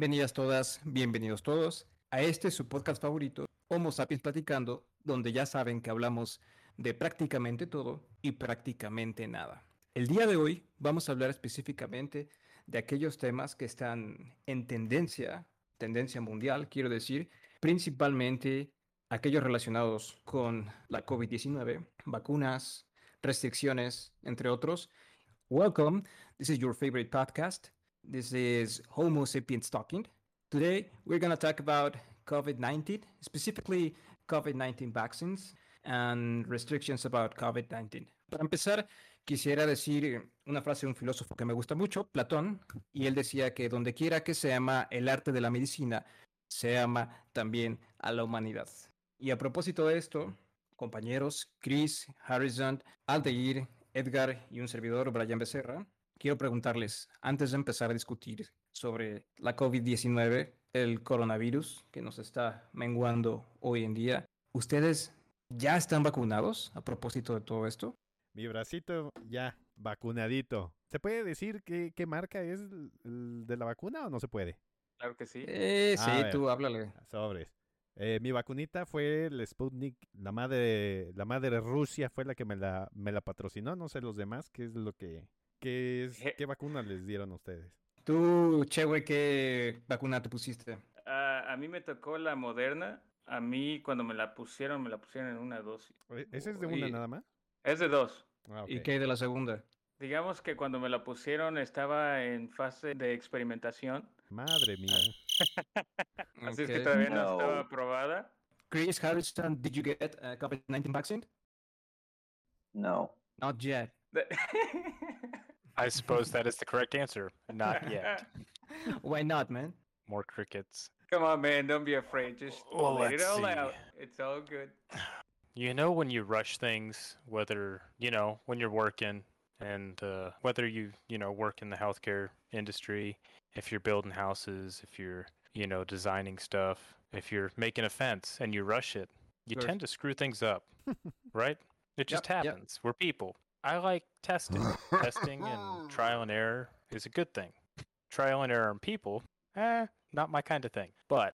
Bienvenidas todas, bienvenidos todos a este su podcast favorito, Homo Sapiens Platicando, donde ya saben que hablamos de prácticamente todo y prácticamente nada. El día de hoy vamos a hablar específicamente de aquellos temas que están en tendencia, tendencia mundial, quiero decir, principalmente aquellos relacionados con la COVID-19, vacunas, restricciones, entre otros. Welcome. This is your favorite podcast. This is Homo sapiens talking. Today, we're going to talk about COVID 19, specifically COVID 19 vaccines and restrictions about COVID 19. Para empezar, quisiera decir una frase de un filósofo que me gusta mucho, Platón, y él decía que donde quiera que se ama el arte de la medicina, se ama también a la humanidad. Y a propósito de esto, compañeros Chris, Harrison, Altair, Edgar y un servidor, Brian Becerra, quiero preguntarles, antes de empezar a discutir sobre la COVID-19, el coronavirus que nos está menguando hoy en día, ¿ustedes ya están vacunados a propósito de todo esto? Mi bracito ya vacunadito. ¿Se puede decir qué, qué marca es el, de la vacuna o no se puede? Claro que sí. Eh, sí, tú háblale. Sobres. Eh, mi vacunita fue el Sputnik, la madre, la madre de Rusia fue la que me la, me la patrocinó, no sé los demás, qué es lo que, ¿Qué, es, ¿Qué vacuna les dieron a ustedes? Tú, Chewe, ¿qué vacuna te pusiste? a mí me tocó la moderna. A mí, cuando me la pusieron, me la pusieron en una dosis. ¿Ese es de una nada más? Es de dos. Ah, ¿Y qué de la segunda? Digamos que cuando me la pusieron estaba en fase de experimentación. Madre mía. Así es que todavía no. estaba aprobada. Chris Harrison, did you get a COVID-19 vaccine? No. Not yet. I suppose that is the correct answer. Not yet. Why not, man? More crickets. Come on, man. Don't be afraid. Just well, let it all see. out. It's all good. You know, when you rush things, whether, you know, when you're working and uh, whether you, you know, work in the healthcare industry, if you're building houses, if you're, you know, designing stuff, if you're making a fence and you rush it, you tend to screw things up, right? It just yep, happens. Yep. We're people. I like testing. testing and trial and error is a good thing. Trial and error on people, eh, not my kind of thing. But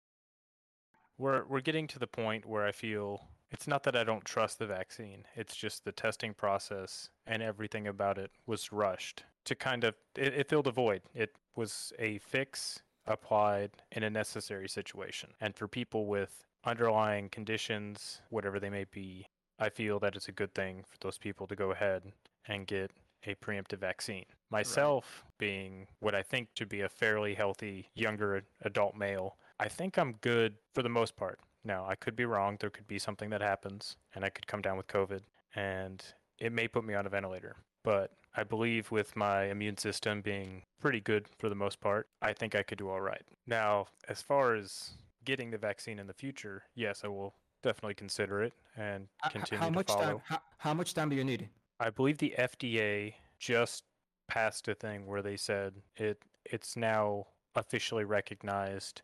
we're we're getting to the point where I feel it's not that I don't trust the vaccine. It's just the testing process and everything about it was rushed to kind of it, it filled a void. It was a fix applied in a necessary situation. And for people with underlying conditions, whatever they may be, I feel that it's a good thing for those people to go ahead and get a preemptive vaccine. Myself, right. being what I think to be a fairly healthy younger adult male, I think I'm good for the most part. Now, I could be wrong. There could be something that happens, and I could come down with COVID, and it may put me on a ventilator. But I believe with my immune system being pretty good for the most part, I think I could do all right. Now, as far as getting the vaccine in the future, yes, I will definitely consider it and continue how much to follow. Time, how, how much time do you need? I believe the FDA just passed a thing where they said it it's now officially recognized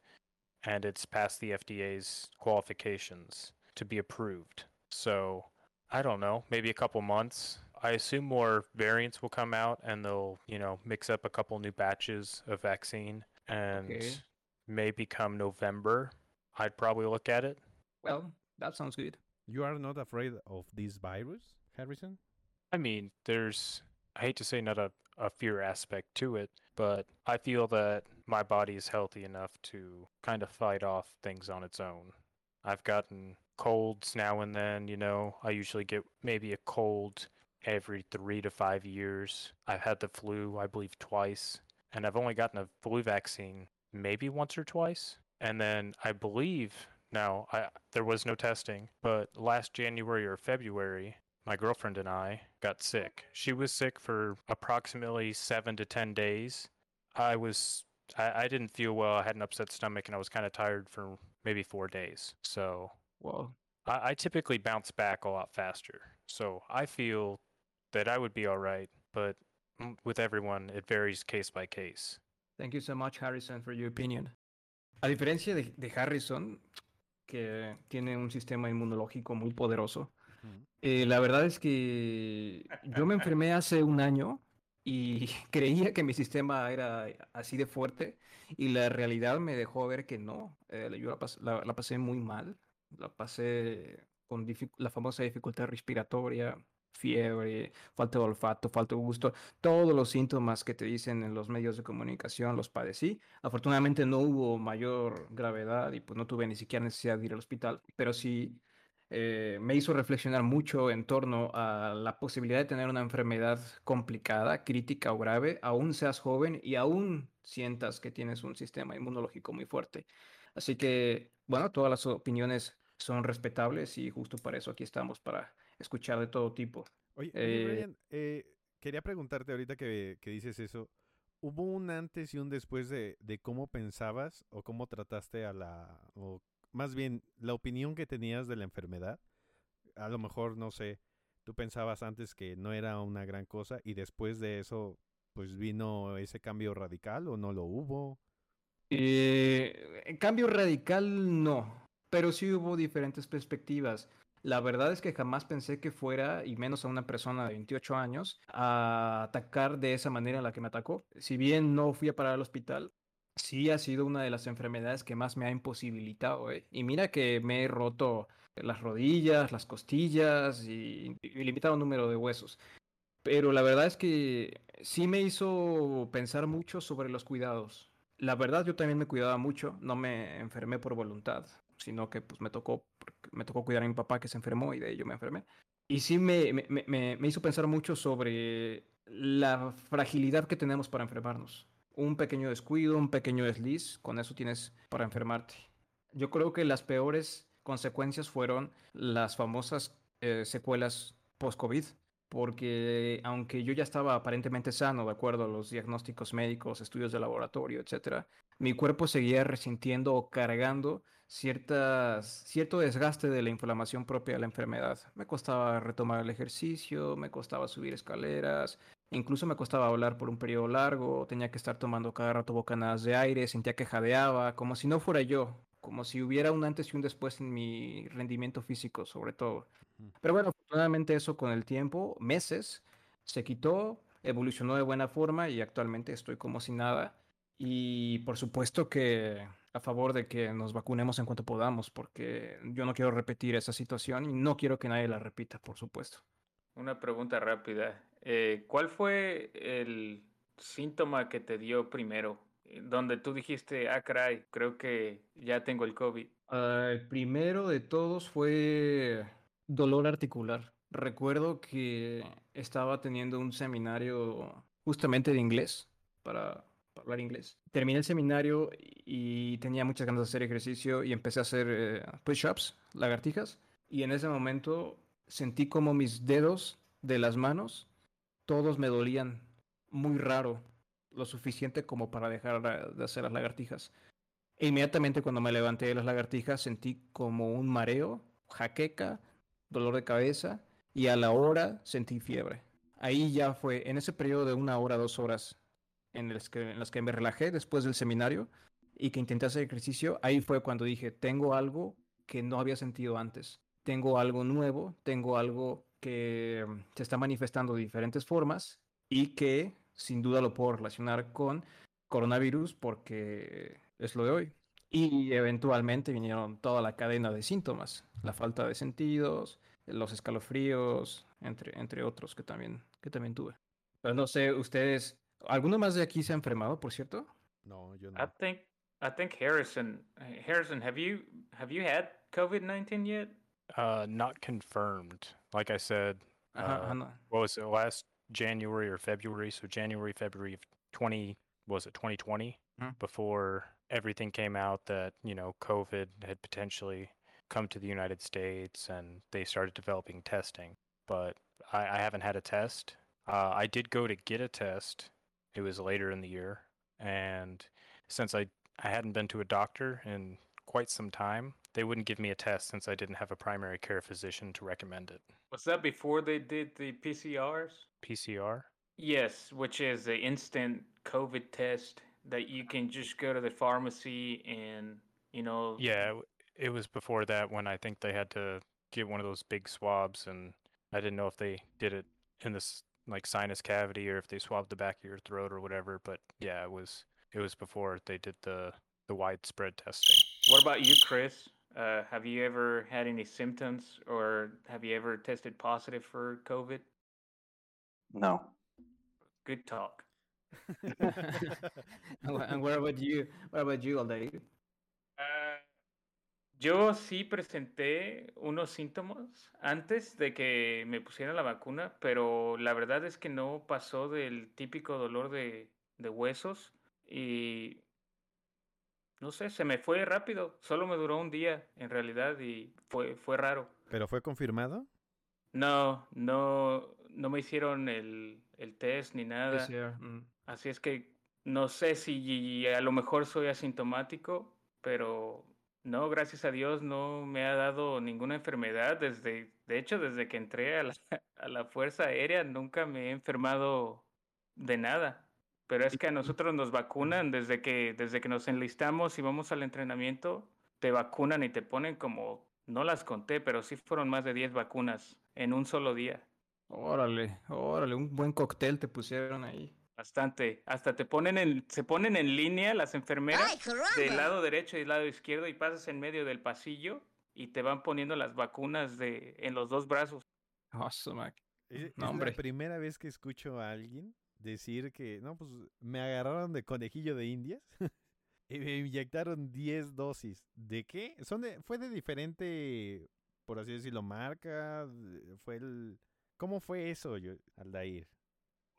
and it's passed the FDA's qualifications to be approved. So I don't know, maybe a couple months. I assume more variants will come out and they'll, you know, mix up a couple new batches of vaccine and okay. maybe come November, I'd probably look at it. Well, that sounds good. You are not afraid of this virus, Harrison? I mean, there's, I hate to say not a, a fear aspect to it, but I feel that my body is healthy enough to kind of fight off things on its own. I've gotten colds now and then, you know. I usually get maybe a cold every three to five years. I've had the flu, I believe, twice, and I've only gotten a flu vaccine maybe once or twice. And then I believe now, I, there was no testing, but last January or February, my girlfriend and I got sick. She was sick for approximately seven to 10 days. I was, I, I didn't feel well. I had an upset stomach and I was kind of tired for maybe four days. So, well, I, I typically bounce back a lot faster. So I feel that I would be all right, but with everyone, it varies case by case. Thank you so much, Harrison, for your opinion. A diferencia de, de Harrison, que tiene un sistema inmunológico muy poderoso. Eh, la verdad es que yo me enfermé hace un año y creía que mi sistema era así de fuerte y la realidad me dejó ver que no. Eh, yo la, pas- la- la pasé muy mal, la pasé con la famosa dificultad respiratoria, fiebre, falta de olfato, falta de gusto, todos los síntomas que te dicen en los medios de comunicación los padecí. Afortunadamente no hubo mayor gravedad y pues no tuve ni siquiera necesidad de ir al hospital, pero sí eh, me hizo reflexionar mucho en torno a la posibilidad de tener una enfermedad complicada, crítica o grave, aún seas joven y aún sientas que tienes un sistema inmunológico muy fuerte. Así que, bueno, todas las opiniones son respetables y justo para eso aquí estamos, para escuchar de todo tipo. Oye, Eh, eh, quería preguntarte ahorita que, que dices eso, ¿hubo un antes y un después de, de cómo pensabas o cómo trataste a la, o más bien la opinión que tenías de la enfermedad? A lo mejor, no sé, tú pensabas antes que no era una gran cosa y después de eso, pues vino ese cambio radical o no lo hubo. Eh, en cambio radical no, pero sí hubo diferentes perspectivas. La verdad es que jamás pensé que fuera, y menos a una persona de 28 años, a atacar de esa manera en la que me atacó. Si bien no fui a parar al hospital, sí ha sido una de las enfermedades que más me ha imposibilitado. ¿eh? Y mira que me he roto las rodillas, las costillas y, y limitado número de huesos. Pero la verdad es que sí me hizo pensar mucho sobre los cuidados. La verdad yo también me cuidaba mucho, no me enfermé por voluntad, sino que pues me tocó, me tocó cuidar a mi papá que se enfermó y de ello me enfermé. Y sí me, me- me- me hizo pensar mucho sobre la fragilidad que tenemos para enfermarnos. Un pequeño descuido, un pequeño desliz, con eso tienes para enfermarte. Yo creo que las peores consecuencias fueron las famosas eh, secuelas post-COVID, porque aunque yo ya estaba aparentemente sano, de acuerdo a los diagnósticos médicos, estudios de laboratorio, etcétera, mi cuerpo seguía resintiendo o cargando ciertas, cierto desgaste de la inflamación propia de la enfermedad. Me costaba retomar el ejercicio, me costaba subir escaleras, incluso me costaba hablar por un periodo largo, tenía que estar tomando cada rato bocanadas de aire, sentía que jadeaba, como si no fuera yo, como si hubiera un antes y un después en mi rendimiento físico, sobre todo. Pero bueno, afortunadamente eso con el tiempo, meses, se quitó, evolucionó de buena forma y actualmente estoy como si nada. Y por supuesto que a favor de que nos vacunemos en cuanto podamos, porque yo no quiero repetir esa situación y no quiero que nadie la repita, por supuesto. Una pregunta rápida. Eh, ¿cuál fue el síntoma que te dio primero? Eh, Donde tú dijiste, ah, caray, creo que ya tengo el COVID. Ah, el primero de todos fue dolor articular. Recuerdo que estaba teniendo un seminario justamente de inglés para, para hablar inglés. Terminé el seminario y tenía muchas ganas de hacer ejercicio y empecé a hacer eh, push-ups, lagartijas. Y en ese momento sentí como mis dedos de las manos, todos me dolían muy raro, lo suficiente como para dejar de hacer las lagartijas. E inmediatamente cuando me levanté de las lagartijas sentí como un mareo, jaqueca, dolor de cabeza y a la hora sentí fiebre. Ahí ya fue, en ese periodo de una hora, dos horas en las que, en las que me relajé después del seminario y que intenté hacer ejercicio, ahí fue cuando dije, tengo algo que no había sentido antes. Tengo algo nuevo, tengo algo que mm, se está manifestando de diferentes formas y que sin duda lo puedo relacionar con coronavirus porque es lo de hoy. Y eventualmente vinieron toda la cadena de síntomas, la falta de sentidos, los escalofríos, entre, entre otros que también, que también tuve. Pero no sé, ustedes, ¿alguno más de aquí se ha enfermado, por cierto? No, yo I no. think I think Harrison uh, Harrison, have you have you had COVID nineteen yet? Uh, not confirmed. Like I said, uh, ajá, no. what was it last January or February? So January, February of 20 was it 2020 Mhm. before everything came out that you know COVID had potentially come to the United States and they started developing testing. But I, I haven't had a test. Uh, I did go to get a test. It was later in the year, and since I I hadn't been to a doctor in quite some time, they wouldn't give me a test since I didn't have a primary care physician to recommend it. Was that before they did the PCRs? PCR. Yes, which is the instant COVID test that you can just go to the pharmacy and you know Yeah, it was before that when I think they had to get one of those big swabs, and I didn't know if they did it in this like sinus cavity or if they swabbed the back of your throat or whatever. But yeah, it was it was before they did the the widespread testing. What about you, Chris? Uh, have you ever had any symptoms or have you ever tested positive for COVID? No. Good talk. and what about you? What about you, Aldair? Ah, yo sí presenté unos síntomas antes de que me pusieran la vacuna, pero la verdad es que no pasó del típico dolor de, de huesos y no sé, se me fue rápido. Solo me duró un día en realidad y fue, fue raro. ¿Pero fue confirmado? No, no, no me hicieron el, el test ni nada. Mm. Así es que no sé si a lo mejor soy asintomático, pero no, gracias a Dios no me ha dado ninguna enfermedad. Desde, de hecho, desde que entré a la, a la Fuerza Aérea nunca me he enfermado de nada. Pero es que a nosotros nos vacunan desde que, desde que nos enlistamos y vamos al entrenamiento, te vacunan y te ponen como, no las conté, pero sí fueron más de 10 vacunas en un solo día. Órale, órale, un buen cóctel te pusieron ahí. Bastante. Hasta te ponen en, se ponen en línea las enfermeras del lado derecho y del lado izquierdo y pasas en medio del pasillo y te van poniendo las vacunas de, en los dos brazos. Awesome. Es, es No, hombre. la primera vez que escucho a alguien decir que, no, pues me agarraron de conejillo de indias y me inyectaron 10 dosis. ¿De qué? Son de, fue de diferente, por así decirlo, marca. Fue el... ¿Cómo fue eso, yo, Aldair?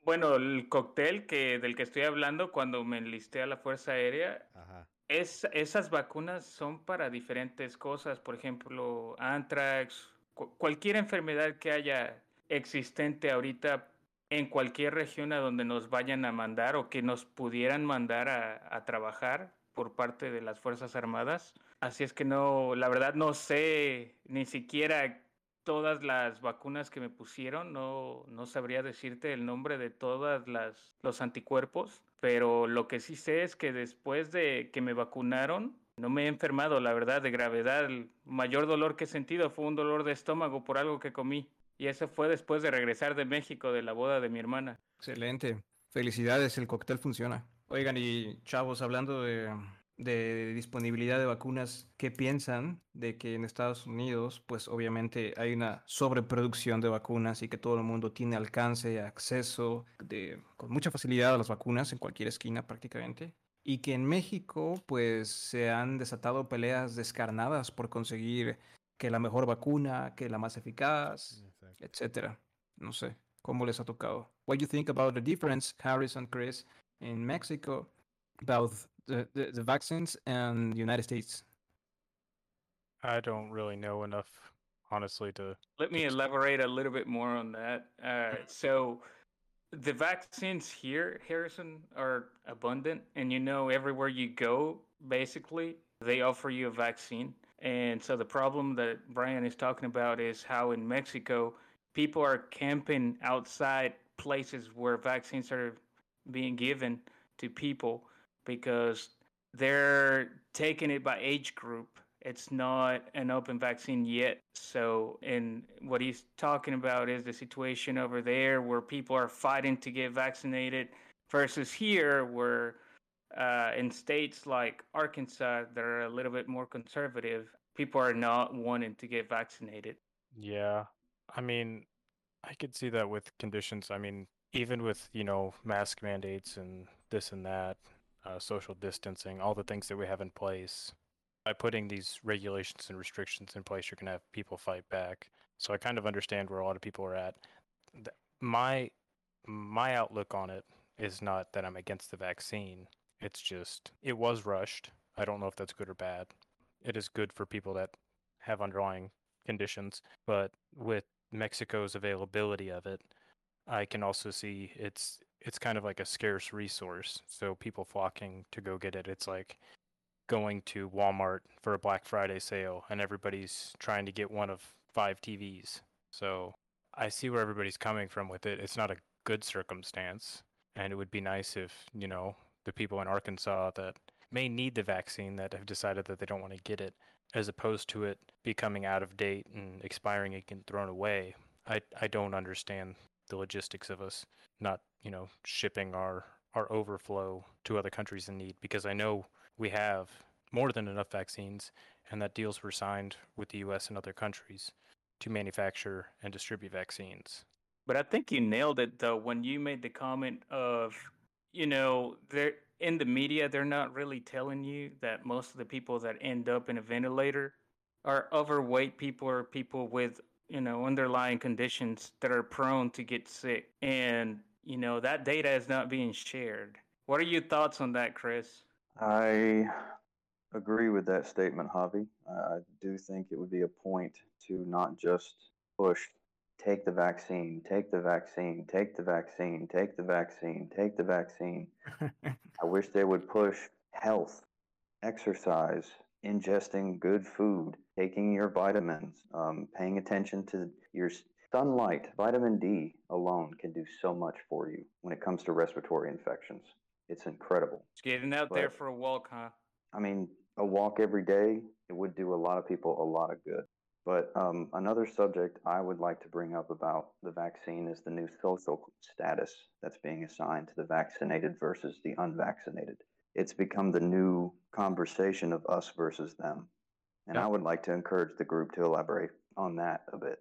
Bueno, el cóctel que, del que estoy hablando cuando me enlisté a la Fuerza Aérea Ajá. Es, esas vacunas son para diferentes cosas, por ejemplo, anthrax, cu- cualquier enfermedad que haya existente ahorita en cualquier región a donde nos vayan a mandar o que nos pudieran mandar a, trabajar por parte de las Fuerzas Armadas. Así es que no, la verdad no sé ni siquiera todas las vacunas que me pusieron, no, no sabría decirte el nombre de todas las los anticuerpos, pero lo que sí sé es que después de que me vacunaron, no me he enfermado, la verdad, de gravedad. El mayor dolor que he sentido fue un dolor de estómago por algo que comí. Y eso fue después de regresar de México de la boda de mi hermana. Excelente. Felicidades, el cóctel funciona. Oigan, y chavos, hablando de, disponibilidad de vacunas, ¿qué piensan de que en Estados Unidos, pues obviamente hay una sobreproducción de vacunas y que todo el mundo tiene alcance, acceso de, con mucha facilidad a las vacunas en cualquier esquina prácticamente? Y que en México, pues se han desatado peleas descarnadas por conseguir que la mejor vacuna, que la más eficaz. Etcétera. No sé, ¿cómo les ha tocado? What do you think about the difference, Harrison, Chris, in Mexico about the, the, the vaccines and the United States? I don't really know enough, honestly, to Let me elaborate a little bit more on that. Uh, so, the vaccines here, Harrison, are abundant, and you know, everywhere you go, basically, they offer you a vaccine. And so, the problem that Brian is talking about is how in Mexico, people are camping outside places where vaccines are being given to people because they're taking it by age group. It's not an open vaccine yet. So, and what he's talking about is the situation over there where people are fighting to get vaccinated versus here where uh, in states like Arkansas that are a little bit more conservative, people are not wanting to get vaccinated. Yeah, I mean, I could see that with conditions. I mean, even with, you know, mask mandates and this and that, uh, social distancing, all the things that we have in place, by putting these regulations and restrictions in place, you're going to have people fight back. So I kind of understand where a lot of people are at. My my outlook on it is not that I'm against the vaccine. It's just it was rushed. I don't know if that's good or bad. It is good for people that have underlying conditions, but with Mexico's availability of it, I can also see it's it's kind of like a scarce resource. So people flocking to go get it. It's like going to Walmart for a Black Friday sale and everybody's trying to get one of five TVs. So I see where everybody's coming from with it. It's not a good circumstance. And it would be nice if, you know, the people in Arkansas that may need the vaccine that have decided that they don't want to get it, as opposed to it becoming out of date and expiring and getting thrown away. I, I don't understand the logistics of us not, you know, shipping our our overflow to other countries in need because I know we have more than enough vaccines and that deals were signed with the US and other countries to manufacture and distribute vaccines. But I think you nailed it though when you made the comment of, you know, they're in the media, they're not really telling you that most of the people that end up in a ventilator are overweight people or people with, you know, underlying conditions that are prone to get sick. And, you know, that data is not being shared. What are your thoughts on that, Chris? I agree with that statement, Javi. I do think it would be a point to not just push take the vaccine, take the vaccine, take the vaccine, take the vaccine, take the vaccine. I wish they would push health, exercise, ingesting good food, taking your vitamins, um, paying attention to your sunlight. Vitamin D alone can do so much for you when it comes to respiratory infections. It's incredible. Just getting out there for a walk, huh? I mean, a walk every day, it would do a lot of people a lot of good. But um, another subject I would like to bring up about the vaccine is the new social status that's being assigned to the vaccinated versus the unvaccinated. It's become the new conversation of us versus them. And Yeah. I would like to encourage the group to elaborate on that a bit.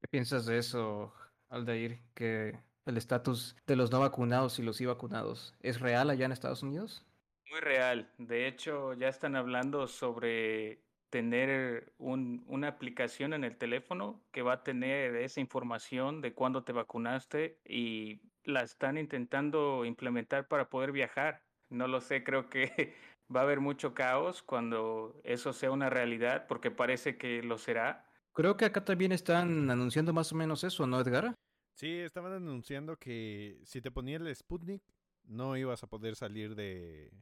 ¿Qué piensas de eso, Aldair? Que el estatus de los no vacunados y los sí vacunados es real allá en Estados Unidos? Muy real. De hecho, ya están hablando sobre tener un- una aplicación en el teléfono que va a tener esa información de cuándo te vacunaste y la están intentando implementar para poder viajar. No lo sé, creo que va a haber mucho caos cuando eso sea una realidad, porque parece que lo será. Creo que acá también están anunciando más o menos eso, ¿no, Edgar? Sí, estaban anunciando que si te ponía el Sputnik, no ibas a poder salir de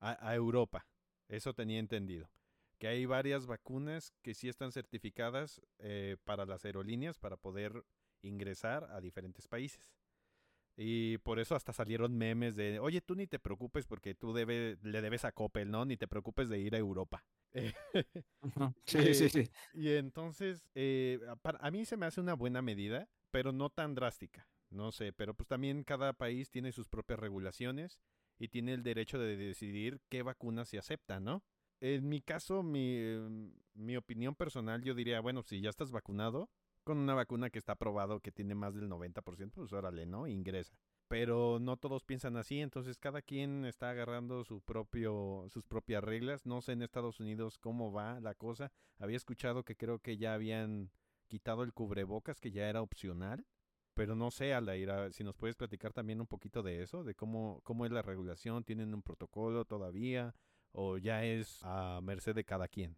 a, a Europa. Eso tenía entendido. Que hay varias vacunas que sí están certificadas eh, para las aerolíneas para poder ingresar a diferentes países. Y por eso hasta salieron memes de, oye, tú ni te preocupes porque tú debe, le debes a Coppel, ¿no? Ni te preocupes de ir a Europa. Sí, sí, Eh, sí. Y entonces, eh, para- a mí se me hace una buena medida, pero no tan drástica. No sé, pero pues también cada país tiene sus propias regulaciones y tiene el derecho de decidir qué vacunas se aceptan, ¿no? En mi caso, mi, em, mi opinión personal, yo diría, bueno, si ya estás vacunado, con una vacuna que está aprobado que tiene más del 90%, pues órale, ¿no? Ingresa. Pero no todos piensan así, entonces cada quien está agarrando su propio, sus propias reglas. No sé en Estados Unidos cómo va la cosa. Había escuchado que creo que ya habían quitado el cubrebocas, que ya era opcional. Pero no sé, Aldaira, si nos puedes platicar también un poquito de eso, de cómo, cómo es la regulación, ¿tienen un protocolo todavía? ¿O ya es a merced de cada quien?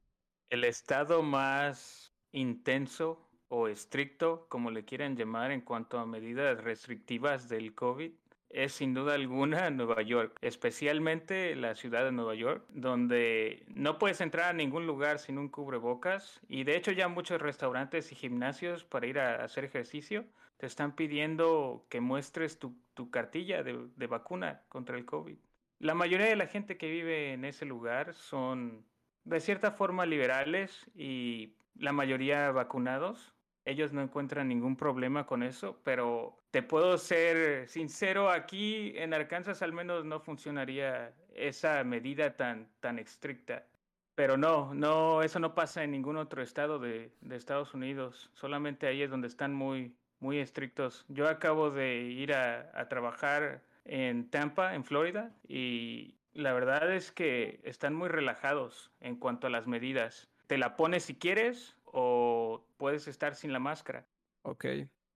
El estado más intenso o estricto, como le quieran llamar, en cuanto a medidas restrictivas del COVID, es sin duda alguna Nueva York, especialmente la ciudad de Nueva York, donde no puedes entrar a ningún lugar sin un cubrebocas y de hecho ya muchos restaurantes y gimnasios para ir a hacer ejercicio te están pidiendo que muestres tu, cartilla de vacuna contra el COVID. La mayoría de la gente que vive en ese lugar son de cierta forma liberales y la mayoría vacunados. Ellos no encuentran ningún problema con eso, pero te puedo ser sincero, aquí en Arkansas al menos no funcionaría esa medida tan, tan estricta. Pero no, no, eso no pasa en ningún otro estado de, Estados Unidos. Solamente ahí es donde están muy, muy estrictos. Yo acabo de ir a trabajar en Tampa, en Florida, y la verdad es que están muy relajados en cuanto a las medidas. Te la pones si quieres o puedes estar sin la máscara. Ok,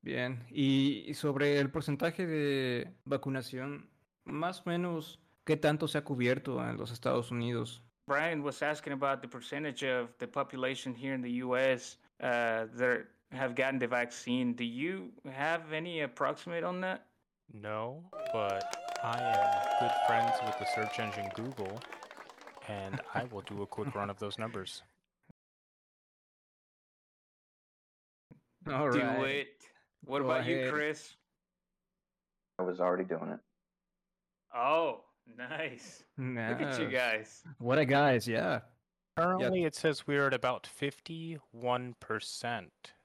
bien. Y sobre el porcentaje de vacunación, más o menos, ¿qué tanto se ha cubierto en los Estados Unidos? Brian was asking about the percentage of the population here in the U.S. Uh, that have gotten the vaccine. Do you have any approximate on that? No, but I am good friends with the search engine Google, and I will do a quick run of those numbers. All Do right. it. What Go about you. Chris? I was already doing it. Oh, nice. Look at you guys. What a guys, yeah. Currently, it says we're at about 51%.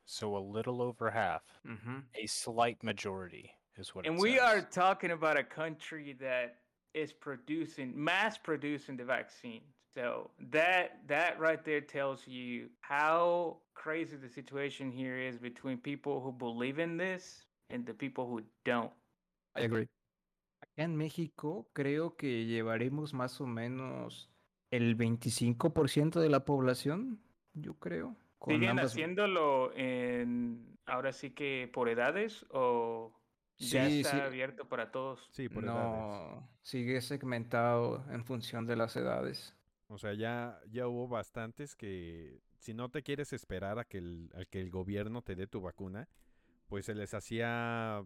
So a little over half. Ujú. A slight majority is what And it we says. are talking about a country that is producing mass producing the vaccine. So that that right there tells you how crazy the situation here is between people who believe in this and the people who don't. I agree. Acá en México creo que llevaremos más o menos el 25% de la población, yo creo. con ¿Siguen ambas- haciéndolo en ahora sí que por edades o ya está sí. abierto para todos? Sí, por edades. No, sigue segmentado en función de las edades. O sea, ya, ya hubo bastantes que si no te quieres esperar a que el, a que el gobierno te dé tu vacuna, pues se les hacía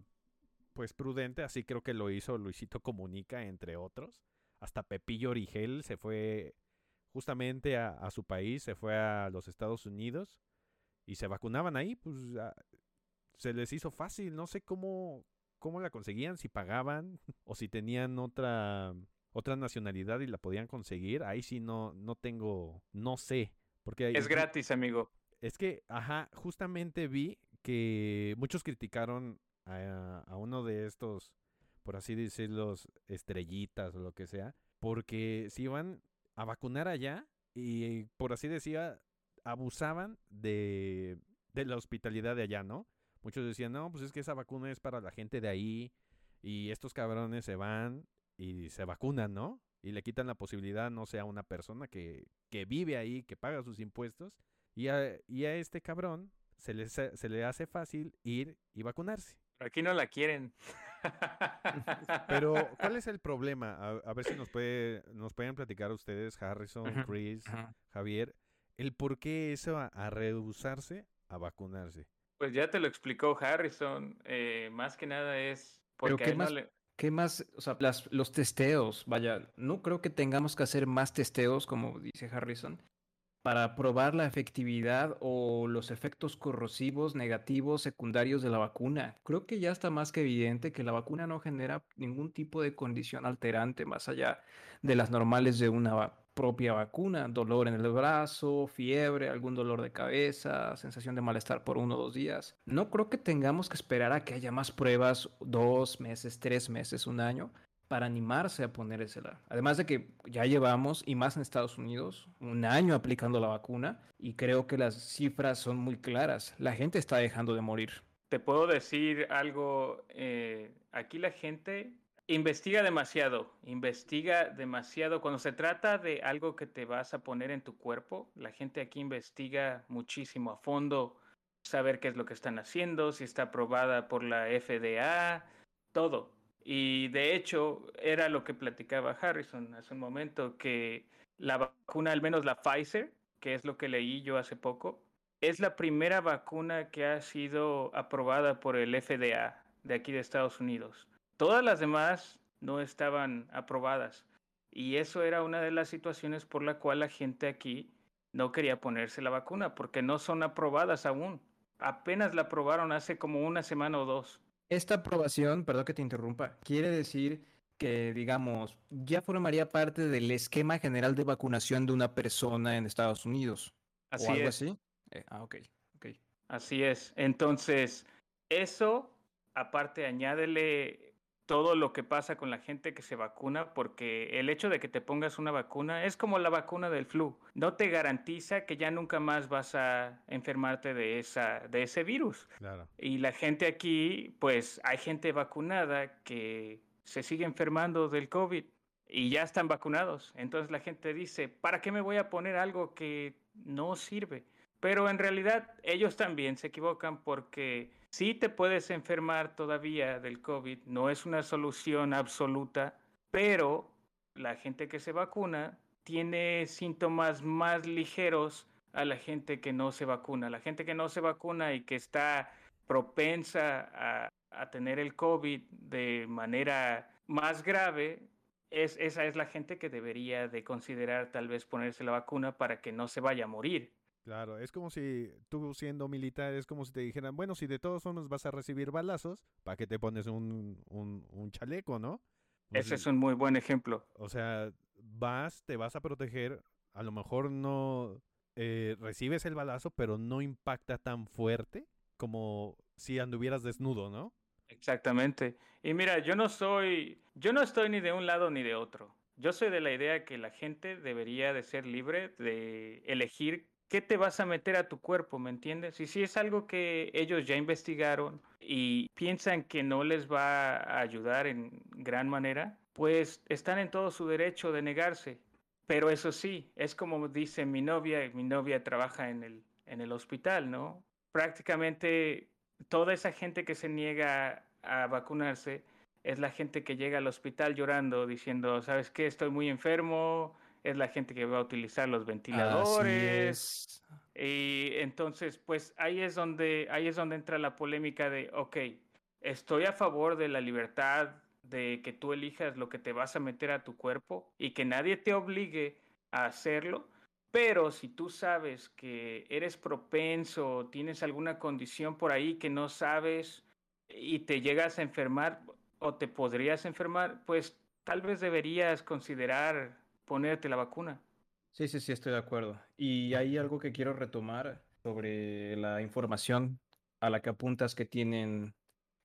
pues prudente, así creo que lo hizo Luisito Comunica, entre otros. Hasta Pepillo Origel se fue justamente a, a su país, se fue a los Estados Unidos y se vacunaban ahí, pues ah, se les hizo fácil, no sé cómo, cómo la conseguían, si pagaban o si tenían otra otra nacionalidad y la podían conseguir, ahí sí no, no tengo, no sé. Porque Es gratis, amigo. Es que, ajá, justamente vi que muchos criticaron a, a uno de estos, por así decirlo, estrellitas o lo que sea, porque se iban a vacunar allá y, por así decir, abusaban de, de la hospitalidad de allá, ¿no? Muchos decían, no, pues es que esa vacuna es para la gente de ahí y estos cabrones se van y se vacunan, ¿no? Y le quitan la posibilidad, no sé, a una persona que, que vive ahí, que paga sus impuestos, y a, y a este cabrón se le, se, le hace fácil ir y vacunarse. Pero aquí no la quieren. Pero, ¿cuál es el problema? A, a ver si nos, puede, nos pueden platicar ustedes, Harrison, Chris. Javier, el por qué eso a, a rehusarse a vacunarse. Pues ya te lo explicó Harrison. eh, más que nada es Pero porque ¿qué no más- le- ¿Qué más? O sea, las- los testeos, vaya, no creo que tengamos que hacer más testeos, como dice Harrison, para probar la efectividad o los efectos corrosivos negativos secundarios de la vacuna. Creo que ya está más que evidente que la vacuna no genera ningún tipo de condición alterante más allá de las normales de una va- propia vacuna. Dolor en el brazo, fiebre, algún dolor de cabeza, sensación de malestar por uno o dos días. No creo que tengamos que esperar a que haya más pruebas, dos meses, tres meses, un año, para animarse a ponérsela. Además de que ya llevamos, y más en Estados Unidos, un año aplicando la vacuna y creo que las cifras son muy claras. La gente está dejando de morir. te puedo decir algo. eh, aquí la gente investiga demasiado, investiga demasiado. Cuando se trata de algo que te vas a poner en tu cuerpo, la gente aquí investiga muchísimo a fondo, saber qué es lo que están haciendo, si está aprobada por la FDA, todo. Y de hecho, era lo que platicaba Harrison hace un momento, que la vacuna, al menos la Pfizer, que es lo que leí yo hace poco, es la primera vacuna que ha sido aprobada por el FDA de aquí de Estados Unidos. Todas las demás no estaban aprobadas. Y eso era una de las situaciones por la cual la gente aquí no quería ponerse la vacuna, porque no son aprobadas aún. Apenas la aprobaron hace como una semana o dos. Esta aprobación, perdón que te interrumpa, quiere decir que, digamos, ya formaría parte del esquema general de vacunación de una persona en Estados Unidos. Así o algo es. así. Eh, ah, ok, ok. Así es. Entonces, eso, aparte, añádele todo lo que pasa con la gente que se vacuna, porque el hecho de que te pongas una vacuna es como la vacuna del flu. No te garantiza que ya nunca más vas a enfermarte de, esa, de ese virus. Claro. Y la gente aquí, pues hay gente vacunada que se sigue enfermando del COVID y ya están vacunados. Entonces la gente dice, ¿para qué me voy a poner algo que no sirve? Pero en realidad ellos también se equivocan porque sí te puedes enfermar todavía del COVID, no es una solución absoluta, pero la gente que se vacuna tiene síntomas más ligeros a la gente que no se vacuna. La gente que no se vacuna y que está propensa a, a tener el COVID de manera más grave, es, esa es la gente que debería de considerar tal vez ponerse la vacuna para que no se vaya a morir. Claro, es como si tú siendo militar, es como si te dijeran, bueno, si de todos formas vas a recibir balazos, ¿para qué te pones un, un, un chaleco, no? O Ese es un muy buen ejemplo. O sea, vas, te vas a proteger, a lo mejor no eh, recibes el balazo, pero no impacta tan fuerte como si anduvieras desnudo, ¿no? Exactamente. Y mira, yo no soy, yo no estoy ni de un lado ni de otro. Yo soy de la idea que la gente debería de ser libre de elegir qué te vas a meter a tu cuerpo, ¿me entiendes? Y si es algo que ellos ya investigaron y piensan que no les va a ayudar en gran manera, pues están en todo su derecho de negarse. Pero eso sí, es como dice mi novia, mi novia trabaja en el, en el hospital, ¿no? Prácticamente toda esa gente que se niega a vacunarse es la gente que llega al hospital llorando, diciendo, ¿sabes qué? Estoy muy enfermo, es la gente que va a utilizar los ventiladores. Y entonces, pues ahí es donde, ahí es donde entra la polémica de, ok, estoy a favor de la libertad de que tú elijas lo que te vas a meter a tu cuerpo y que nadie te obligue a hacerlo, pero si tú sabes que eres propenso, tienes alguna condición por ahí que no sabes y te llegas a enfermar o te podrías enfermar, pues tal vez deberías considerar ponerte la vacuna. Sí, sí, sí, estoy de acuerdo. Y hay algo que quiero retomar sobre la información a la que apuntas que tienen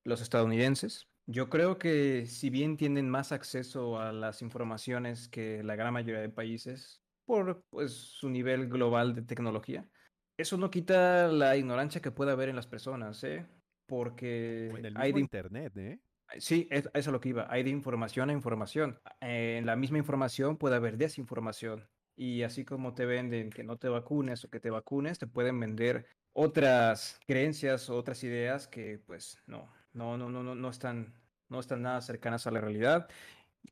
los estadounidenses. Yo creo que si bien tienen más acceso a las informaciones que la gran mayoría de países por pues, su nivel global de tecnología, eso no quita la ignorancia que puede haber en las personas, ¿eh? Porque en el hay internet, ¿eh? Sí, es, eso es lo que iba. Hay de información a información. En la misma información puede haber desinformación. Y así como te venden que no te vacunes o que te vacunes, te pueden vender otras creencias, otras ideas que pues no, no, no, no, no, no están, no están nada cercanas a la realidad.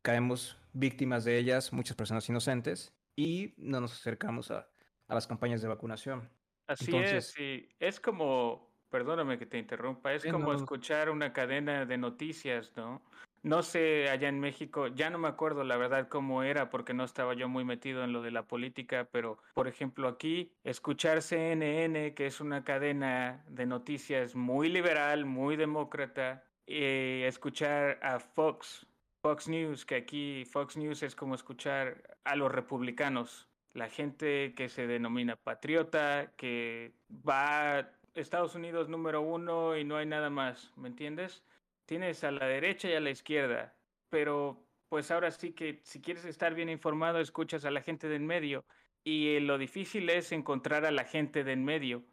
Caemos víctimas de ellas, muchas personas inocentes, y no nos acercamos a, a las campañas de vacunación. Así es, y es como perdóname que te interrumpa, es como escuchar una cadena de noticias, ¿no? No sé, allá en México, ya no me acuerdo la verdad cómo era porque no estaba yo muy metido en lo de la política, pero por ejemplo aquí, escuchar CNN, que es una cadena de noticias muy liberal, muy demócrata, y escuchar a Fox, Fox News, que aquí Fox News es como escuchar a los republicanos, la gente que se denomina patriota, que va Estados Unidos número uno y no hay nada más, ¿me entiendes? Tienes a la derecha y a la izquierda, pero pues ahora sí que si quieres estar bien informado, escuchas a la gente de en medio y lo difícil es encontrar a la gente de en medio.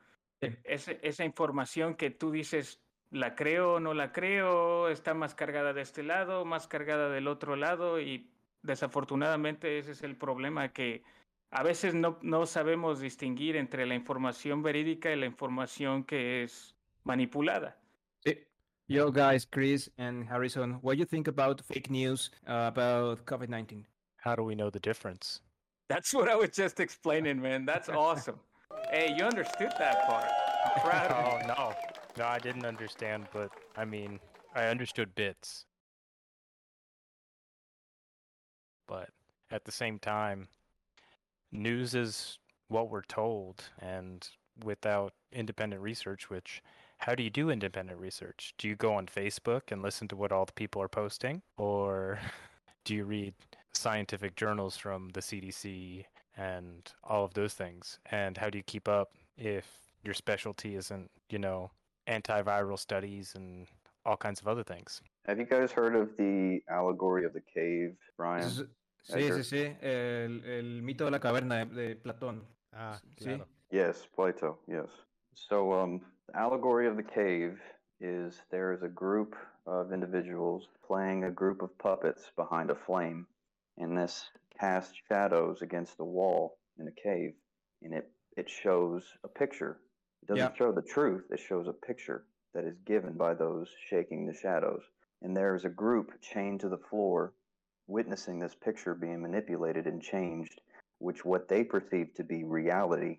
esa información que tú dices, la creo o no la creo, está más cargada de este lado, más cargada del otro lado y desafortunadamente ese es el problema que a veces no, no sabemos distinguir entre la información verídica y la información que es manipulada. Sí. Yo, guys, Chris and Harrison, what do you think about fake news uh, about COVID 19? How do we know the difference? That's what I was just explaining, man. That's awesome. hey, you understood that part. oh, no. No, I didn't understand, but I mean, I understood bits. But at the same time, news is what we're told and without independent research which how do you do independent research? Do you go on facebook and listen to what all the people are posting? Or do you read scientific journals from the cdc and all of those things? And how do you keep up if your specialty isn't you know antiviral studies and all kinds of other things? Have you guys heard of the allegory of the cave brian Sí, sí, sí. El, el, mito de la caverna de, de Platón. Ah, claro. Sí. Yes, Plato. Yes. So, um, the allegory of the cave is there is a group of individuals playing a group of puppets behind a flame, and this casts shadows against the wall in a cave, and it it shows a picture. It doesn't yeah. show the truth. It shows a picture that is given by those shaking the shadows. And there is a group chained to the floor witnessing this picture being manipulated and changed, which what they perceive to be reality.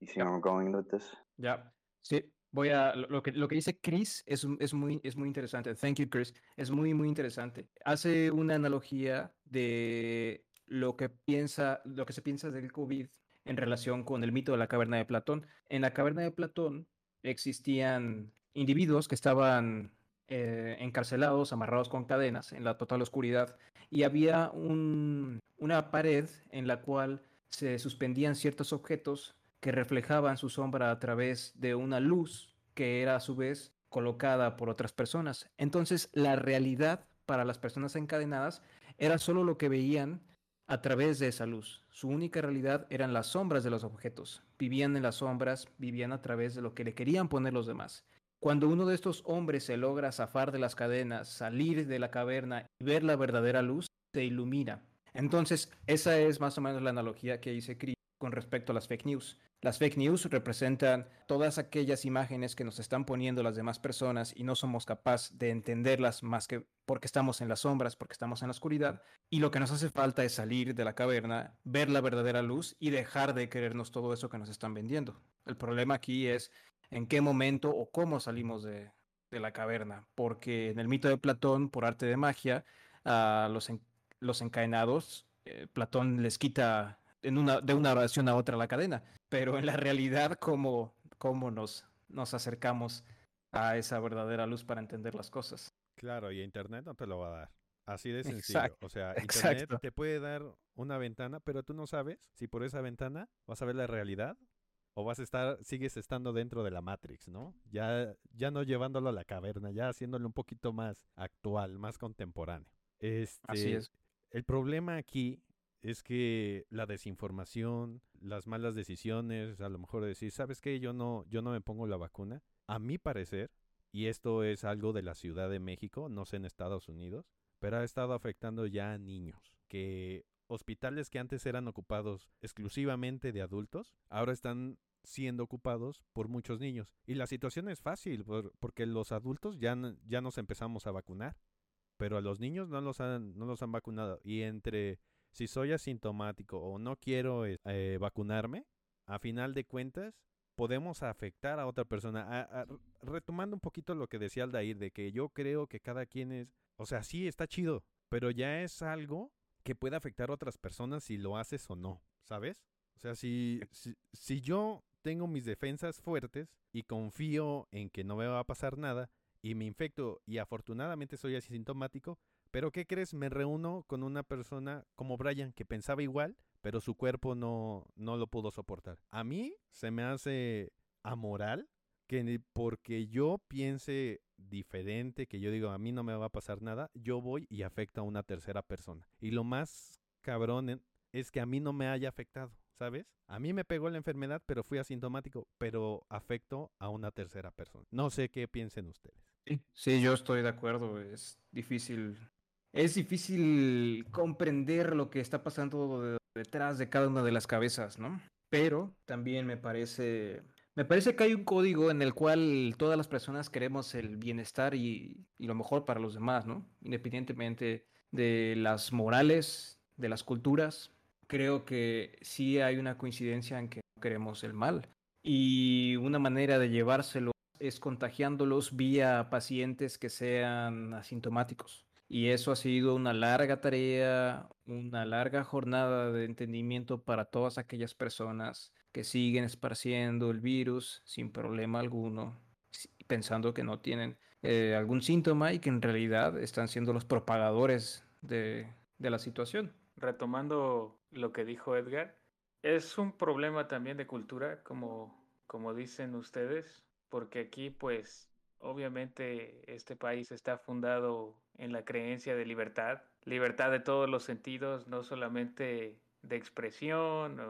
You see yeah. where I'm going with this? Yeah. Sí, voy a lo que lo que dice Chris es es muy es muy interesante. Thank you, Chris. Es muy muy interesante. Hace una analogía de lo que piensa lo que se piensa del COVID en relación con el mito de la caverna de Platón. En la caverna de Platón existían individuos que estaban eh, encarcelados, amarrados con cadenas en la total oscuridad y había un, una pared en la cual se suspendían ciertos objetos que reflejaban su sombra a través de una luz que era a su vez colocada por otras personas. Entonces, la realidad para las personas encadenadas era solo lo que veían a través de esa luz. Su única realidad eran las sombras de los objetos. Vivían en las sombras, vivían a través de lo que le querían poner los demás. Cuando uno de estos hombres se logra zafar de las cadenas, salir de la caverna y ver la verdadera luz, se ilumina. Entonces, esa es más o menos la analogía que hice Chris con respecto a las fake news. Las fake news representan todas aquellas imágenes que nos están poniendo las demás personas y no somos capaces de entenderlas más que porque estamos en las sombras, porque estamos en la oscuridad. Y lo que nos hace falta es salir de la caverna, ver la verdadera luz y dejar de creernos todo eso que nos están vendiendo. El problema aquí es en qué momento o cómo salimos de, la caverna, porque en el mito de Platón, por arte de magia, a los, los encadenados, eh, Platón les quita una, de una oración a otra la cadena, pero en la realidad, ¿cómo, cómo nos, nos acercamos a esa verdadera luz para entender las cosas? Claro, y Internet no te lo va a dar. Así de sencillo. o sea, Internet te puede dar una ventana, pero tú no sabes si por esa ventana vas a ver la realidad o vas a estar, sigues estando dentro de la Matrix, ¿no? Ya, ya no llevándolo a la caverna, ya haciéndolo un poquito más actual, más contemporáneo. Este, Así es. El problema aquí es que la desinformación, las malas decisiones, a lo mejor decir, ¿sabes qué? Yo no, yo no me pongo la vacuna. A mi parecer, y esto es algo de la Ciudad de México, no sé en Estados Unidos, pero ha estado afectando ya a niños, que hospitales que antes eran ocupados exclusivamente de adultos, ahora están siendo ocupados por muchos niños. Y la situación es fácil, porque los adultos ya, ya nos empezamos a vacunar, pero a los niños no los han, no los han vacunado. Y entre si soy asintomático o no quiero eh, vacunarme, a final de cuentas podemos afectar a otra persona. retomando un poquito lo que decía Aldair, de que yo creo que cada quien es, o sea, sí está chido, pero ya es algo que puede afectar a otras personas si lo haces o no, ¿sabes? O sea, si, si, si yo tengo mis defensas fuertes y confío en que no me va a pasar nada y me infecto y afortunadamente soy asintomático, pero ¿qué crees? Me reúno con una persona como Brian que pensaba igual, pero su cuerpo no, no lo pudo soportar. A mí se me hace amoral que porque yo piense diferente, que yo digo a mí no me va a pasar nada, yo voy y afecto a una tercera persona. Y lo más cabrón es que a mí no me haya afectado, ¿sabes? A mí me pegó la enfermedad, pero fui asintomático, pero afecto a una tercera persona. No sé qué piensen ustedes. Sí, yo estoy de acuerdo. Es difícil es difícil comprender lo que está pasando detrás de cada una de las cabezas, ¿no? Pero también me parece, me parece que hay un código en el cual todas las personas queremos el bienestar y, lo mejor para los demás, ¿no? Independientemente de las morales, de las culturas, creo que sí hay una coincidencia en que queremos el mal. Y una manera de llevárselo es contagiándolos vía pacientes que sean asintomáticos. Y eso ha sido una larga tarea, una larga jornada de entendimiento para todas aquellas personas que siguen esparciendo el virus sin problema alguno, pensando que no tienen eh, algún síntoma y que en realidad están siendo los propagadores de, de la situación. Retomando lo que dijo Edgar, es un problema también de cultura, como, como dicen ustedes, porque aquí pues obviamente este país está fundado en la creencia de libertad, libertad de todos los sentidos, no solamente de expresión,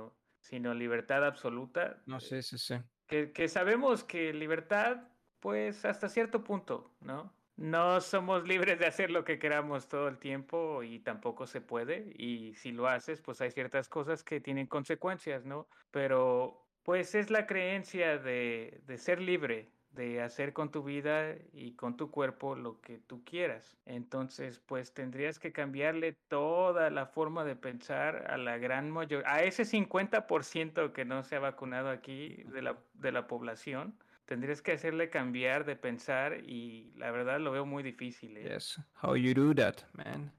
sino libertad absoluta. No sé, sí, sí. Que, que sabemos que libertad, pues hasta cierto punto, ¿no? No somos libres de hacer lo que queramos todo el tiempo y tampoco se puede. Y si lo haces, pues hay ciertas cosas que tienen consecuencias, ¿no? Pero pues es la creencia de, de ser libre, de hacer con tu vida y con tu cuerpo lo que tú quieras. Entonces, pues tendrías que cambiarle toda la forma de pensar a la gran mayoría, a ese 50% que no se ha vacunado aquí de la, de la población. Tendrías que hacerle cambiar de pensar y la verdad lo veo muy difícil. ¿eh? Yes. How you do that, man?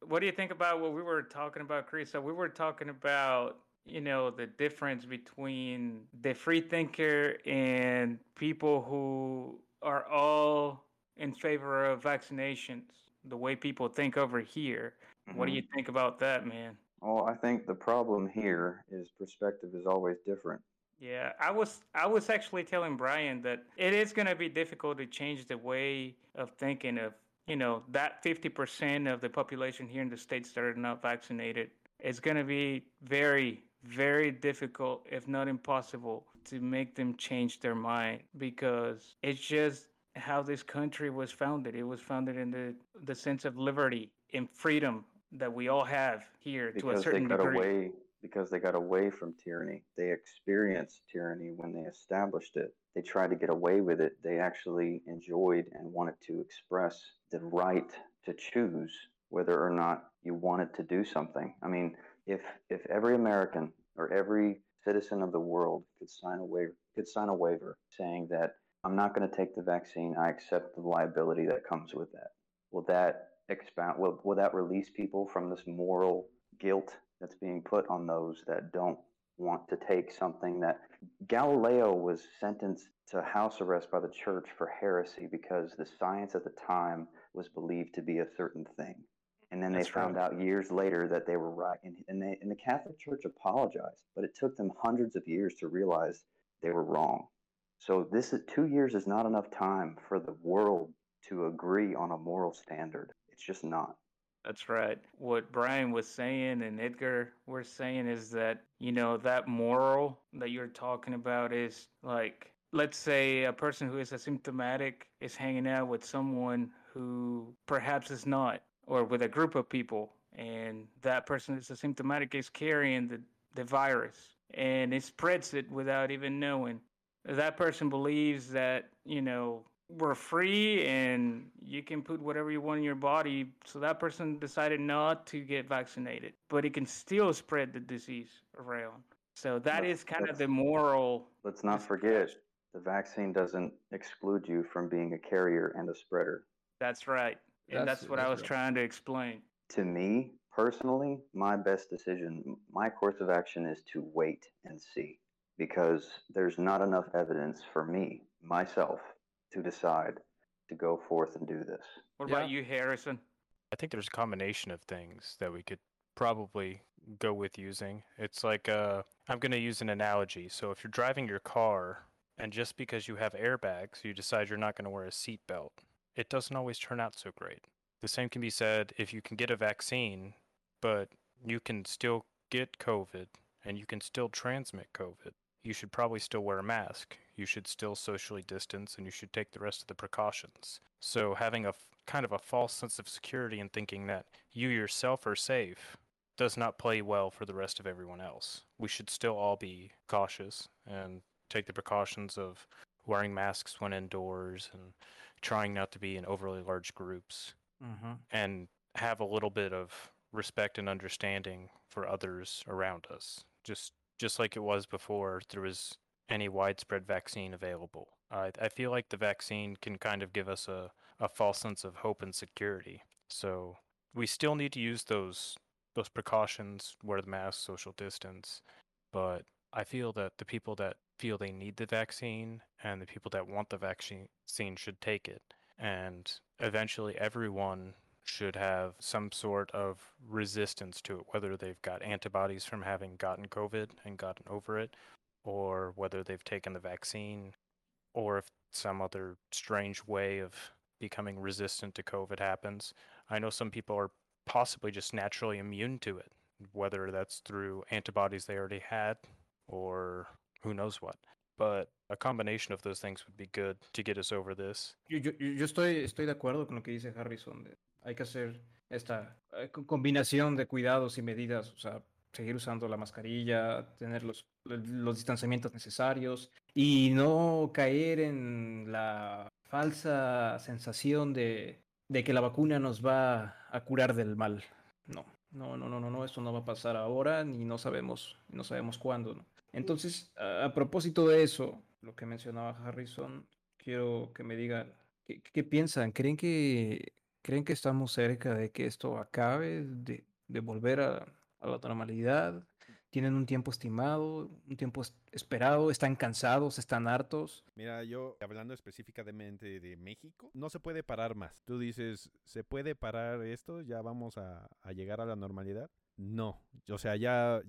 What do you think about what we were talking about, Chris? So we were talking about you know the difference between the free thinker and people who are all in favor of vaccinations the way people think over here mm-hmm. what do you mm-hmm. think about that man well i think the problem here is perspective is always different Yeah, I was I was actually telling Brian that it is going to be difficult to change the way of thinking of you know that 50% of the population here in the states that are not vaccinated. It's going to be very very difficult, if not impossible, to make them change their mind because it's just how this country was founded. It was founded in the the sense of liberty and freedom that we all have here because to a certain they got degree. away because they got away from tyranny. They experienced tyranny when they established it. They tried to get away with it. They actually enjoyed and wanted to express the right to choose whether or not you wanted to do something. I mean, if if every American or every citizen of the world could sign a waiver could sign a waiver saying that I'm not going to take the vaccine, I accept the liability that comes with that. Will that expound will, will that release people from this moral guilt that's being put on those that don't want to take something that Galileo was sentenced to house arrest by the church for heresy because the science at the time was believed to be a certain thing. And then That's they found right. out years later that they were right. And, and, they, and the Catholic Church apologized, but it took them hundreds of years to realize they were wrong. So this is two years is not enough time for the world to agree on a moral standard. It's just not. That's right. What Brian was saying and Edgar were saying is that, you know, that moral that you're talking about is like, let's say a person who is asymptomatic is hanging out with someone who perhaps is not, or with a group of people, and that person is asymptomatic is carrying the, the virus and it spreads it without even knowing. That person believes that, you know, we're free and you can put whatever you want in your body. So that person decided not to get vaccinated, but it can still spread the disease around. So that is kind of the moral. Let's not forget the vaccine doesn't exclude you from being a carrier and a spreader. That's right. And That's- that's, what I was right. trying to explain. To me personally, my best decision, my course of action is to wait and see because there's not enough evidence for me, myself, to decide to go forth and do this. What Yeah. about you, Harrison? I think there's a combination of things that we could probably go with using. It's like uh, I'm going to use an analogy. So if you're driving your car and just because you have airbags, you decide you're not going to wear a seatbelt, it doesn't always turn out so great. The same can be said if you can get a vaccine, but you can still get COVID and you can still transmit COVID. You should probably still wear a mask. You should still socially distance and you should take the rest of the precautions. So having a kind of a false sense of security and thinking that you yourself are safe does not play well for the rest of everyone else. We should still all be cautious and take the precautions of wearing masks when indoors and trying not to be in overly large groups Mm-hmm. and have a little bit of respect and understanding for others around us. Just just like it was before there was any widespread vaccine available. I I feel like the vaccine can kind of give us a, a false sense of hope and security. So we still need to use those those precautions, wear the mask, social distance, but I feel that the people that feel they need the vaccine and the people that want the vaccine should take it. And eventually everyone should have some sort of resistance to it, whether they've got antibodies from having gotten COVID and gotten over it, or whether they've taken the vaccine, or if some other strange way of becoming resistant to COVID happens. I know some people are possibly just naturally immune to it, whether that's through antibodies they already had or who knows what. But a combination of those things would be good to get us over this. Yo, yo, yo estoy, estoy de acuerdo con lo que dice Harrison. hay que hacer esta eh, co- combinación de cuidados y medidas, o sea, seguir usando la mascarilla, tener los, los distanciamientos necesarios y no caer en la falsa sensación de, de que la vacuna nos va a curar del mal. No, no, no, no, no, no, eso no va a pasar ahora ni no sabemos, no sabemos cuándo. ¿no? Entonces, a, a propósito de eso, lo que mencionaba Harrison, quiero que me digan ¿Qué, qué piensan? ¿Creen que, ¿Creen que estamos cerca de que esto acabe, de, de volver a, a la normalidad? ¿Tienen un tiempo estimado, un tiempo es- esperado? ¿Están cansados? ¿Están hartos? Mira, yo hablando específicamente de México, no se puede parar más. Tú dices, ¿se puede parar esto? ¿Ya vamos a, a llegar a la normalidad? No, o sea, ya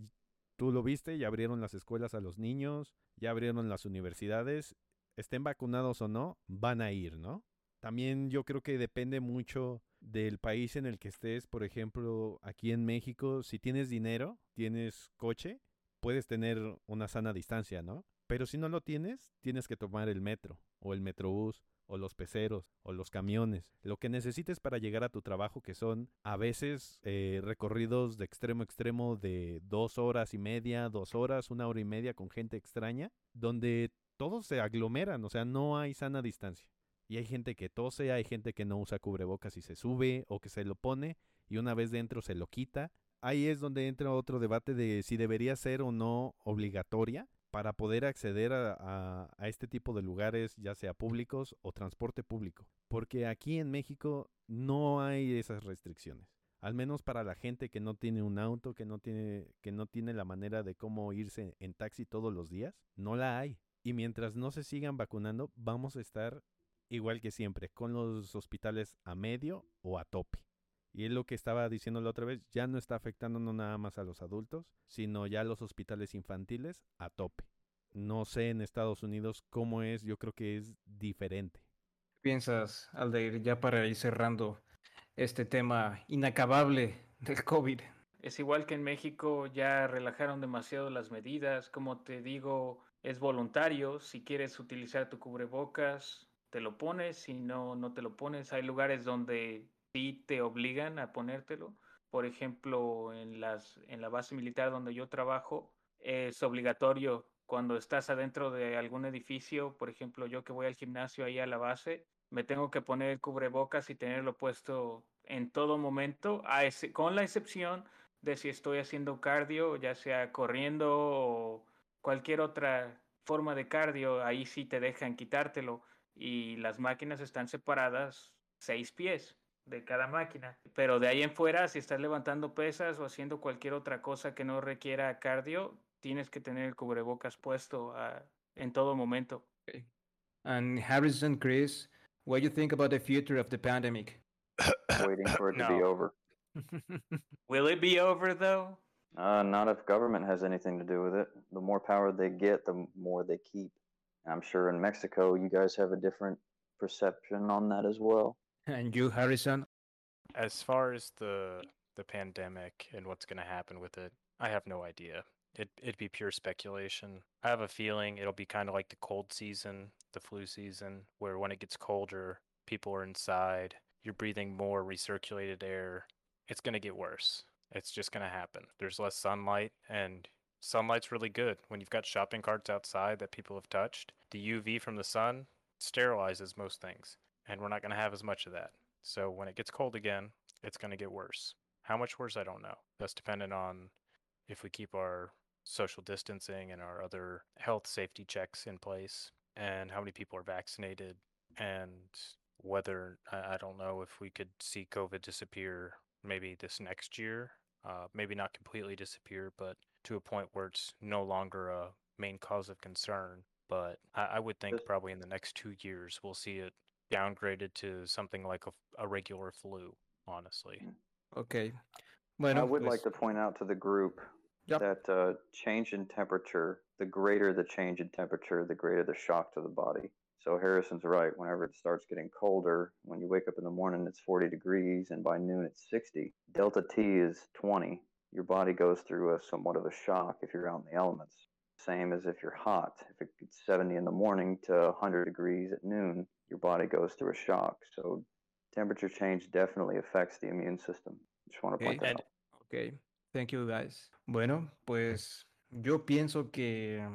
Tú lo viste, ya abrieron las escuelas a los niños, ya abrieron las universidades, estén vacunados o no, van a ir, ¿no? También yo creo que depende mucho del país en el que estés. Por ejemplo, aquí en México, si tienes dinero, tienes coche, puedes tener una sana distancia, ¿no? Pero si no lo tienes, tienes que tomar el metro o el metrobús o los peceros o los camiones, lo que necesites para llegar a tu trabajo, que son a veces eh, recorridos de extremo a extremo de dos horas y media, dos horas, una hora y media con gente extraña, donde todos se aglomeran, o sea, no hay sana distancia. Y hay gente que tose, hay gente que no usa cubrebocas y se sube o que se lo pone y una vez dentro se lo quita. Ahí es donde entra otro debate de si debería ser o no obligatoria para poder acceder a, este tipo de lugares, ya sea públicos o transporte público. Porque aquí en México no hay esas restricciones. Al menos para la gente que no tiene un auto, que no tiene, que no tiene la manera de cómo irse en taxi todos los días, no la hay. Y mientras no se sigan vacunando, vamos a estar igual que siempre, con los hospitales a medio o a tope. Y es lo que estaba diciendo la otra vez, ya no está afectando no nada más a los adultos, sino ya a los hospitales infantiles a tope. No sé en Estados Unidos cómo es, yo creo que es diferente. ¿Qué piensas, Aldeir, ya para ir cerrando este tema inacabable del COVID? Es igual que en México, ya relajaron demasiado las medidas, como te digo, es voluntario, si quieres utilizar tu cubrebocas, te lo pones, si no, no te lo pones. Hay lugares donde sí te obligan a ponértelo. Por ejemplo, en, las, en la base militar donde yo trabajo, es obligatorio cuando estás adentro de algún edificio, por ejemplo, yo que voy al gimnasio ahí a la base, me tengo que poner el cubrebocas y tenerlo puesto en todo momento, con la excepción de si estoy haciendo cardio, ya sea corriendo o cualquier otra forma de cardio, ahí sí te dejan quitártelo y las máquinas están separadas seis pies de cada máquina. Pero de ahí en fuera, si estás levantando pesas o haciendo cualquier otra cosa que no requiera cardio, tienes que tener el cubrebocas puesto uh, en todo momento. Okay. And Harrison, Chris, what do you think about the future of the pandemic? Waiting for it to be over. Will it be over though? Uh, not if government has anything to do with it. The more power they get, the more they keep. I'm sure in Mexico, you guys have a different perception on that as well. And you, Harrison? As far as the the pandemic and what's going to happen with it, I have no idea. It it'd be pure speculation. I have a feeling it'll be kind of like the cold season, the flu season, where when it gets colder, people are inside, you're breathing more recirculated air. It's going to get worse. It's just going to happen. There's less sunlight and sunlight's really good when you've got shopping carts outside that people have touched. The UV from the sun sterilizes most things, and we're not going to have as much of that. So when it gets cold again, it's going to get worse. How much worse, I don't know. That's dependent on if we keep our social distancing and our other health safety checks in place and how many people are vaccinated and whether I don't know if we could see COVID disappear maybe this next year, uh, maybe not completely disappear, but to a point where it's no longer a main cause of concern. But I, I would think probably in the next two years we'll see it downgraded to something like a, a regular flu. Honestly. Mm. Okay. Bueno, I would pues... like to point out to the group yep. that uh, change in temperature, the greater the change in temperature, the greater the shock to the body. So Harrison's right. Whenever it starts getting colder, when you wake up in the morning, it's 40 degrees, and by noon, it's 60. Delta T is 20. Your body goes through a somewhat of a shock if you're out in the elements. Same as if you're hot. If it's 70 in the morning to 100 degrees at noon, your body goes through a shock. So temperature change definitely affects the immune system. Just want to point okay. that out. Okay. Thank you, guys. Bueno, pues yo pienso que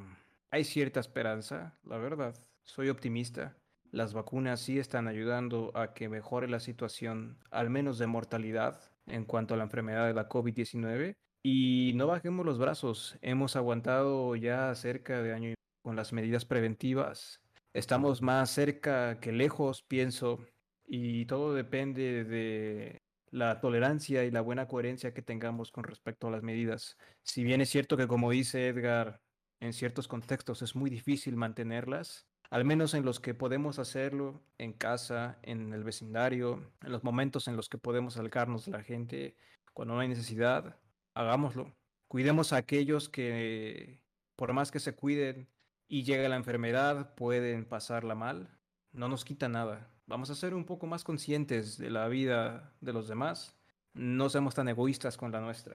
hay cierta esperanza, la verdad. Soy optimista. Las vacunas sí están ayudando a que mejore la situación, al menos de mortalidad, en cuanto a la enfermedad de la COVID-19. Y no bajemos los brazos. Hemos aguantado ya cerca de año con las medidas preventivas. Estamos más cerca que lejos, pienso, y todo depende de la tolerancia y la buena coherencia que tengamos con respecto a las medidas. Si bien es cierto que, como dice Edgar, en ciertos contextos es muy difícil mantenerlas, al menos en los que podemos hacerlo en casa, en el vecindario, en los momentos en los que podemos acercarnos a la gente, cuando no hay necesidad, hagámoslo. Cuidemos a aquellos que, por más que se cuiden y llegue la enfermedad, pueden pasarla mal. No nos quita nada. Vamos a ser un poco más conscientes de la vida de los demás. No seamos tan egoístas con la nuestra.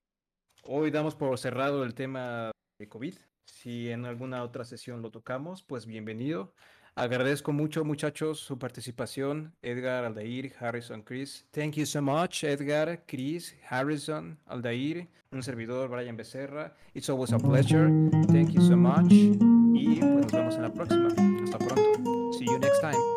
Hoy damos por cerrado el tema de COVID. Si en alguna otra sesión lo tocamos, pues bienvenido. Agradezco mucho, muchachos, su participación. Edgar, Aldair, Harrison, Chris. Thank you so much, Edgar, Chris, Harrison, Aldair, un servidor, Brian Becerra. It's always a pleasure. Thank you so much. Y pues nos vemos en la próxima. Hasta pronto. See you next time.